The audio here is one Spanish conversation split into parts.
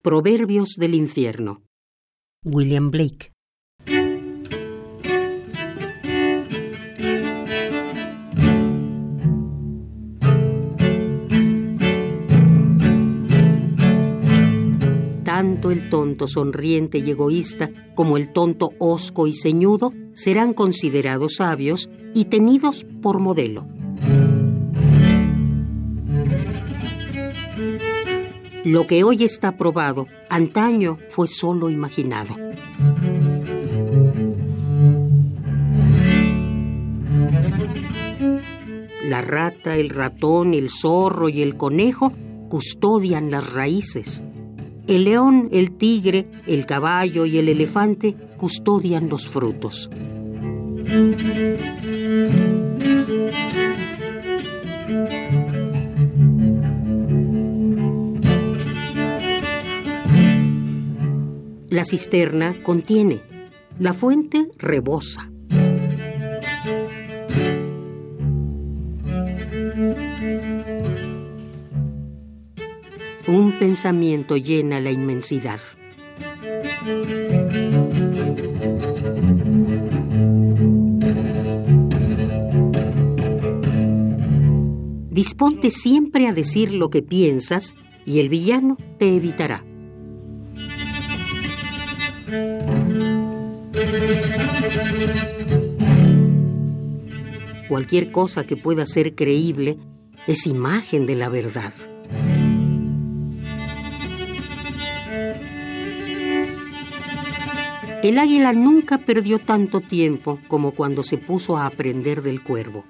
Proverbios del infierno. William Blake. Tanto el tonto sonriente y egoísta como el tonto hosco y ceñudo serán considerados sabios y tenidos por modelo. Lo que hoy está probado, antaño fue solo imaginado. La rata, el ratón, el zorro y el conejo custodian las raíces. El león, el tigre, el caballo y el elefante custodian los frutos. La cisterna contiene, la fuente rebosa. Un pensamiento llena la inmensidad. Disponte siempre a decir lo que piensas y el villano te evitará. Cualquier cosa que pueda ser creíble es imagen de la verdad. El águila nunca perdió tanto tiempo como cuando se puso a aprender del cuervo.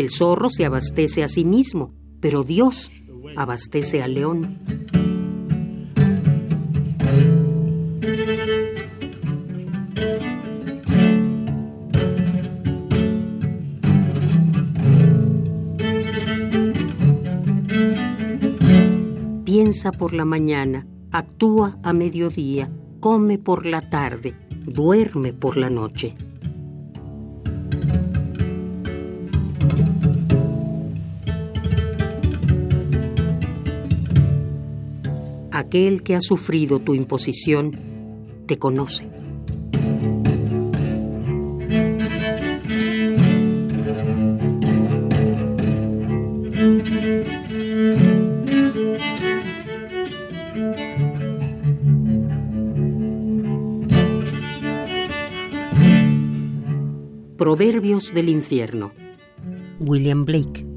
El zorro se abastece a sí mismo, pero Dios abastece al león. Piensa por la mañana, actúa a mediodía, come por la tarde, duerme por la noche. Aquel que ha sufrido tu imposición te conoce. Proverbios del infierno. William Blake.